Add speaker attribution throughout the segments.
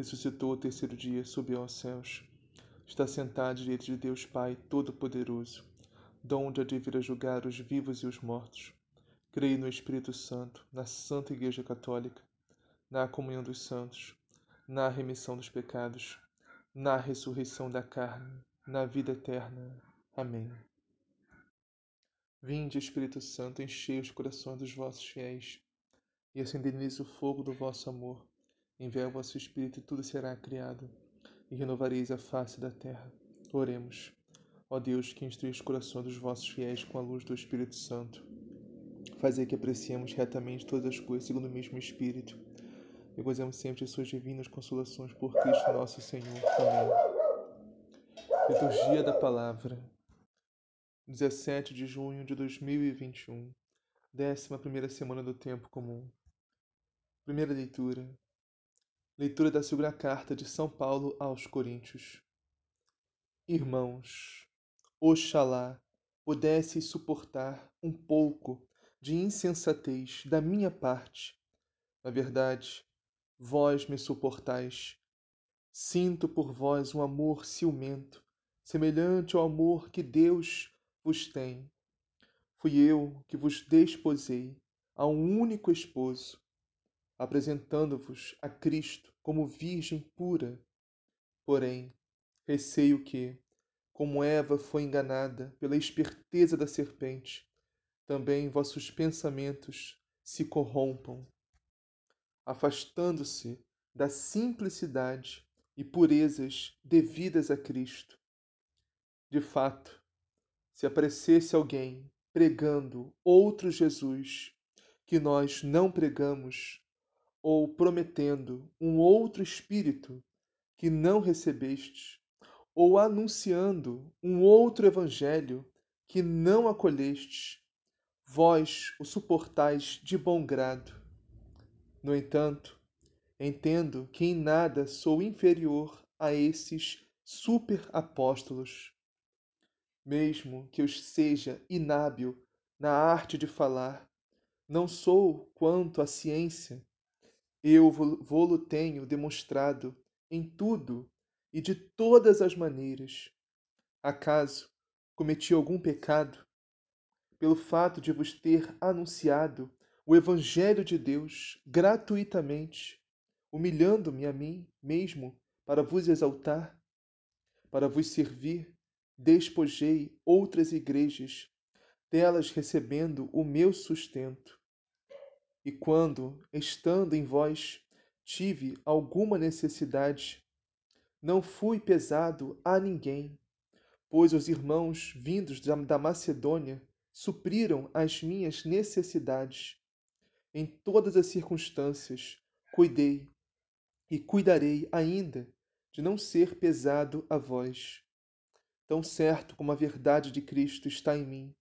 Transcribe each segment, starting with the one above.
Speaker 1: ressuscitou ao terceiro dia, subiu aos céus. Está sentado direita de Deus Pai Todo-Poderoso, donde há de vir a julgar os vivos e os mortos. Creio no Espírito Santo, na Santa Igreja Católica, na comunhão dos santos, na remissão dos pecados, na ressurreição da carne, na vida eterna. Amém. Vinde, Espírito Santo, enchei os corações dos vossos fiéis e acendei-lhes o fogo do vosso amor. Enviai o vosso Espírito e tudo será criado, e renovareis a face da terra. Oremos. Ó Deus, que instrui os corações dos vossos fiéis com a luz do Espírito Santo, fazei que apreciemos retamente todas as coisas segundo o mesmo Espírito, e gozemos sempre de suas divinas consolações por Cristo nosso Senhor. Amém. Liturgia da Palavra 17 de junho de 2021, 11 semana do Tempo Comum. Primeira leitura Leitura da segunda carta de São Paulo aos Coríntios. Irmãos, oxalá pudesseis suportar um pouco de insensatez da minha parte. Na verdade, vós me suportais. Sinto por vós um amor ciumento, semelhante ao amor que Deus vos tem. Fui eu que vos desposei a um único esposo, apresentando-vos a Cristo como virgem pura. Porém, receio que, como Eva foi enganada pela esperteza da serpente, também vossos pensamentos se corrompam, afastando-se da simplicidade e purezas devidas a Cristo. De fato, se aparecesse alguém pregando outro Jesus que nós não pregamos, ou prometendo um outro espírito que não recebestes, ou anunciando um outro evangelho que não acolhestes, vós o suportais de bom grado. No entanto, entendo que em nada sou inferior a esses superapóstolos. Mesmo que eu seja inábil na arte de falar, não sou quanto à ciência eu vou-lo tenho demonstrado em tudo e de todas as maneiras. Acaso cometi algum pecado? Pelo fato de vos ter anunciado o Evangelho de Deus gratuitamente, humilhando-me a mim mesmo para vos exaltar, para vos servir, despojei outras igrejas, delas recebendo o meu sustento. E quando, estando em vós, tive alguma necessidade, não fui pesado a ninguém, pois os irmãos vindos da Macedônia supriram as minhas necessidades. Em todas as circunstâncias, cuidei e cuidarei ainda de não ser pesado a vós. Tão certo como a verdade de Cristo está em mim,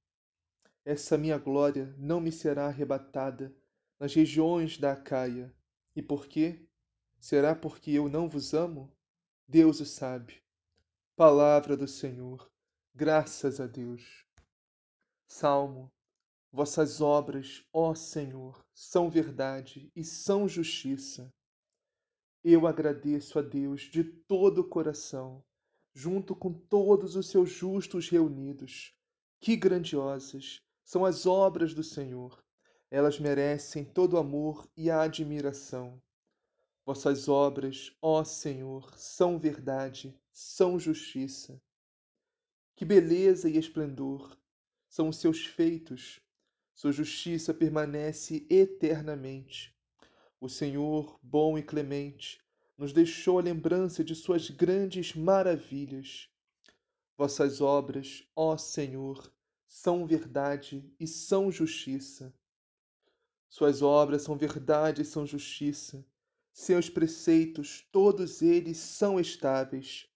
Speaker 1: essa minha glória não me será arrebatada nas regiões da Acaia. E por quê? Será porque eu não vos amo? Deus o sabe. Palavra do Senhor. Graças a Deus. Salmo. Vossas obras, ó Senhor, são verdade e são justiça. Eu agradeço a Deus de todo o coração, junto com todos os seus justos reunidos. Que grandiosas são as obras do Senhor! Elas merecem todo o amor e a admiração. Vossas obras, ó Senhor, são verdade, são justiça. Que beleza e esplendor são os seus feitos, sua justiça permanece eternamente. O Senhor, bom e clemente, nos deixou a lembrança de suas grandes maravilhas. Vossas obras, ó Senhor, são verdade e são justiça. Suas obras são verdade e são justiça. Seus preceitos, todos eles são estáveis,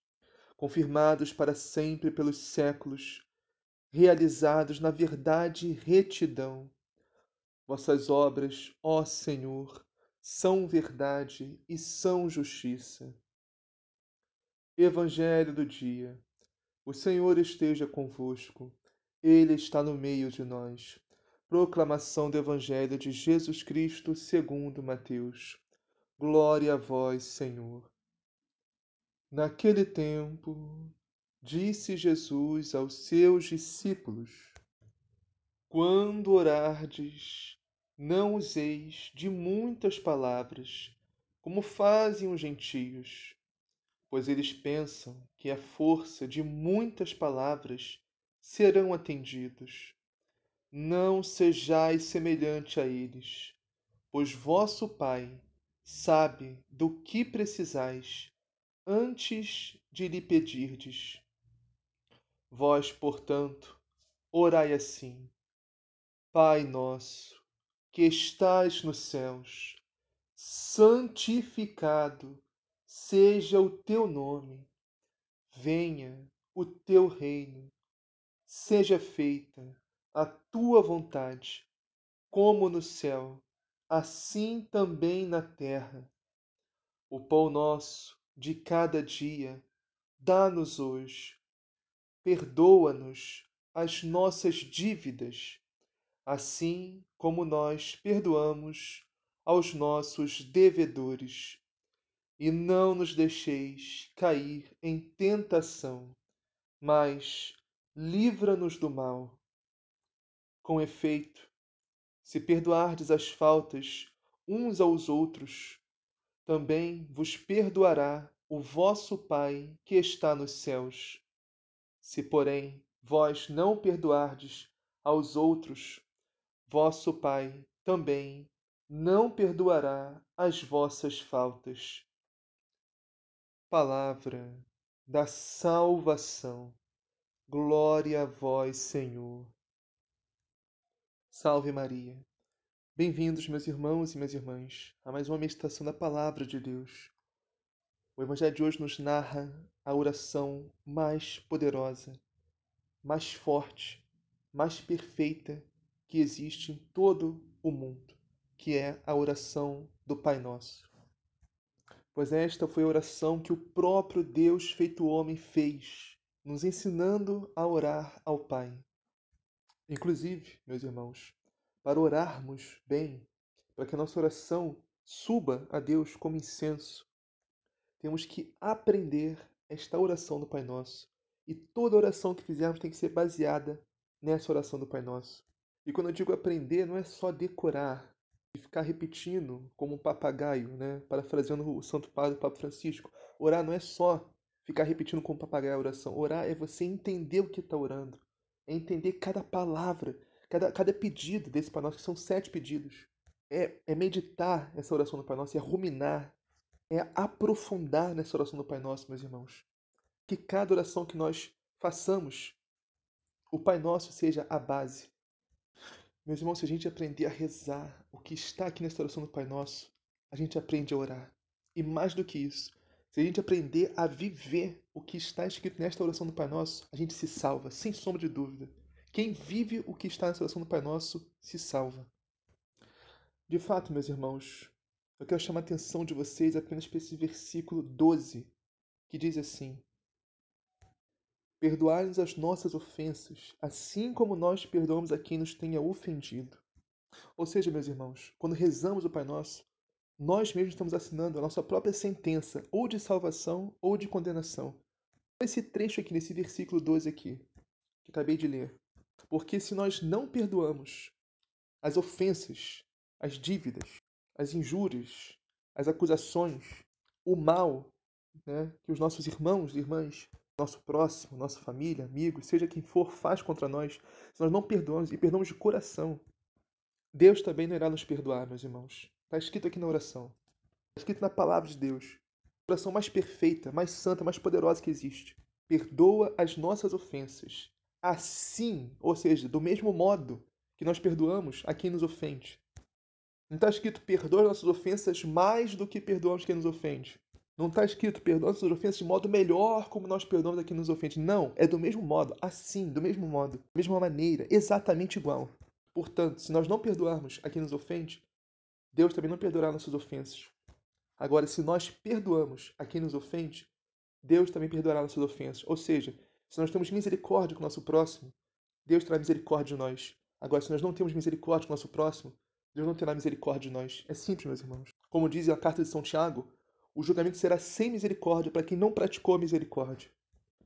Speaker 1: confirmados para sempre pelos séculos, realizados na verdade e retidão. Vossas obras, ó Senhor, são verdade e são justiça. Evangelho do dia. O Senhor esteja convosco. Ele está no meio de nós. Proclamação do Evangelho de Jesus Cristo, segundo Mateus. Glória a vós, Senhor. Naquele tempo, disse Jesus aos seus discípulos: Quando orardes, não useis de muitas palavras, como fazem os gentios pois eles pensam que a força de muitas palavras serão atendidos. Não sejais semelhante a eles, pois vosso Pai sabe do que precisais antes de lhe pedirdes. Vós, portanto, orai assim: Pai nosso, que estais nos céus, santificado seja o teu nome, venha o teu reino, seja feita a tua vontade, como no céu, assim também na terra. O pão nosso de cada dia, dá-nos hoje. Perdoa-nos as nossas dívidas, assim como nós perdoamos aos nossos devedores e não nos deixeis cair em tentação, mas livra-nos do mal. Com efeito, se perdoardes as faltas uns aos outros, também vos perdoará o vosso Pai que está nos céus. Se, porém, vós não perdoardes aos outros, vosso Pai também não perdoará as vossas faltas palavra da salvação. Glória a vós, Senhor. Salve Maria. Bem-vindos, meus irmãos e minhas irmãs, a mais uma meditação da Palavra de Deus. O Evangelho de hoje nos narra a oração mais poderosa, mais forte, mais perfeita que existe em todo o mundo, que é a oração do Pai Nosso pois esta foi a oração que o próprio Deus feito homem fez, nos ensinando a orar ao Pai. Inclusive, meus irmãos, para orarmos bem, para que a nossa oração suba a Deus como incenso, temos que aprender esta oração do Pai Nosso. E toda oração que fizermos tem que ser baseada nessa oração do Pai Nosso. E quando eu digo aprender, não é só decorar, e ficar repetindo como um papagaio, né? Parafraseando o Santo Padre, o Papa Francisco. Orar não é só ficar repetindo como um papagaio a oração. Orar é você entender o que está orando. É entender cada palavra, cada, cada pedido desse Pai Nosso, que são sete pedidos. É, é meditar essa oração do Pai Nosso, é ruminar, é aprofundar nessa oração do Pai Nosso, meus irmãos. Que cada oração que nós façamos, o Pai Nosso seja a base meus irmãos, se a gente aprender a rezar o que está aqui nessa oração do Pai Nosso, a gente aprende a orar. E mais do que isso, se a gente aprender a viver o que está escrito nesta oração do Pai Nosso, a gente se salva, sem sombra de dúvida. Quem vive o que está nessa oração do Pai Nosso se salva. De fato, meus irmãos, eu quero chamar a atenção de vocês apenas para esse versículo 12, que diz assim: Perdoai-nos as nossas ofensas, assim como nós perdoamos a quem nos tenha ofendido. Ou seja, meus irmãos, quando rezamos o Pai Nosso, nós mesmos estamos assinando a nossa própria sentença, ou de salvação ou de condenação. Esse trecho aqui, nesse versículo 12 aqui, que acabei de ler. Porque se nós não perdoamos as ofensas, as dívidas, as injúrias, as acusações, o mal né, que os nossos irmãos e irmãs nosso próximo, nossa família, amigos, seja quem for, faz contra nós, se nós não perdoamos e perdoamos de coração, Deus também não irá nos perdoar, meus irmãos. Está escrito aqui na oração. Está escrito na palavra de Deus. A oração mais perfeita, mais santa, mais poderosa que existe. Perdoa as nossas ofensas. Assim, ou seja, do mesmo modo que nós perdoamos a quem nos ofende. Não está escrito perdoa nossas ofensas mais do que perdoamos quem nos ofende. Não está escrito perdoa nossas ofensas de modo melhor como nós perdoamos a quem nos ofende. Não, é do mesmo modo, assim, do mesmo modo, da mesma maneira, exatamente igual. Portanto, se nós não perdoarmos a quem nos ofende, Deus também não perdoará nossas ofensas. Agora, se nós perdoamos a quem nos ofende, Deus também perdoará nossas ofensas. Ou seja, se nós temos misericórdia com o nosso próximo, Deus terá misericórdia de nós. Agora, se nós não temos misericórdia com o nosso próximo, Deus não terá misericórdia de nós. É simples, meus irmãos. Como diz a carta de São Tiago, o julgamento será sem misericórdia para quem não praticou a misericórdia.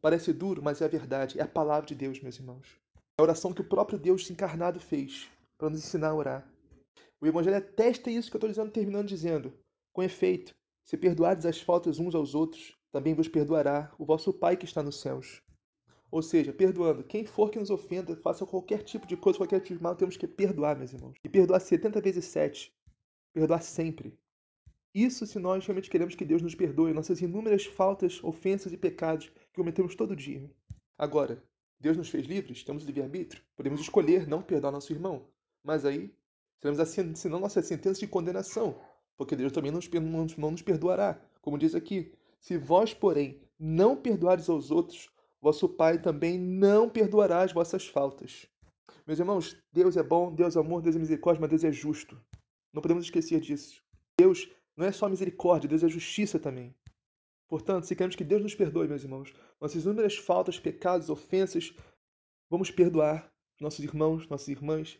Speaker 1: Parece duro, mas é a verdade, é a palavra de Deus, meus irmãos. É a oração que o próprio Deus encarnado fez para nos ensinar a orar. O Evangelho atesta isso que eu estou dizendo, terminando dizendo: Com efeito, se perdoardes as faltas uns aos outros, também vos perdoará o vosso Pai que está nos céus. Ou seja, perdoando. Quem for que nos ofenda, faça qualquer tipo de coisa, qualquer tipo de mal, temos que perdoar, meus irmãos. E perdoar 70 vezes 7. Perdoar sempre. Isso se nós realmente queremos que Deus nos perdoe nossas inúmeras faltas, ofensas e pecados que cometemos todo dia. Agora, Deus nos fez livres, temos livre-arbítrio, podemos escolher não perdoar nosso irmão. Mas aí, seremos assinando nossa sentença de condenação, porque Deus também não nos perdoará. Como diz aqui, se vós, porém, não perdoares aos outros, vosso Pai também não perdoará as vossas faltas. Meus irmãos, Deus é bom, Deus é amor, Deus é misericórdia, mas Deus é justo. Não podemos esquecer disso. Deus não é só misericórdia, Deus é justiça também. Portanto, se queremos que Deus nos perdoe, meus irmãos, nossas inúmeras faltas, pecados, ofensas, vamos perdoar nossos irmãos, nossas irmãs,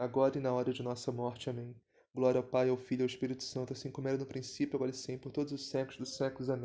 Speaker 1: agora e na hora de nossa morte. Amém. Glória ao Pai, ao Filho e ao Espírito Santo, assim como era no princípio, agora e sempre, por todos os séculos dos séculos. Amém.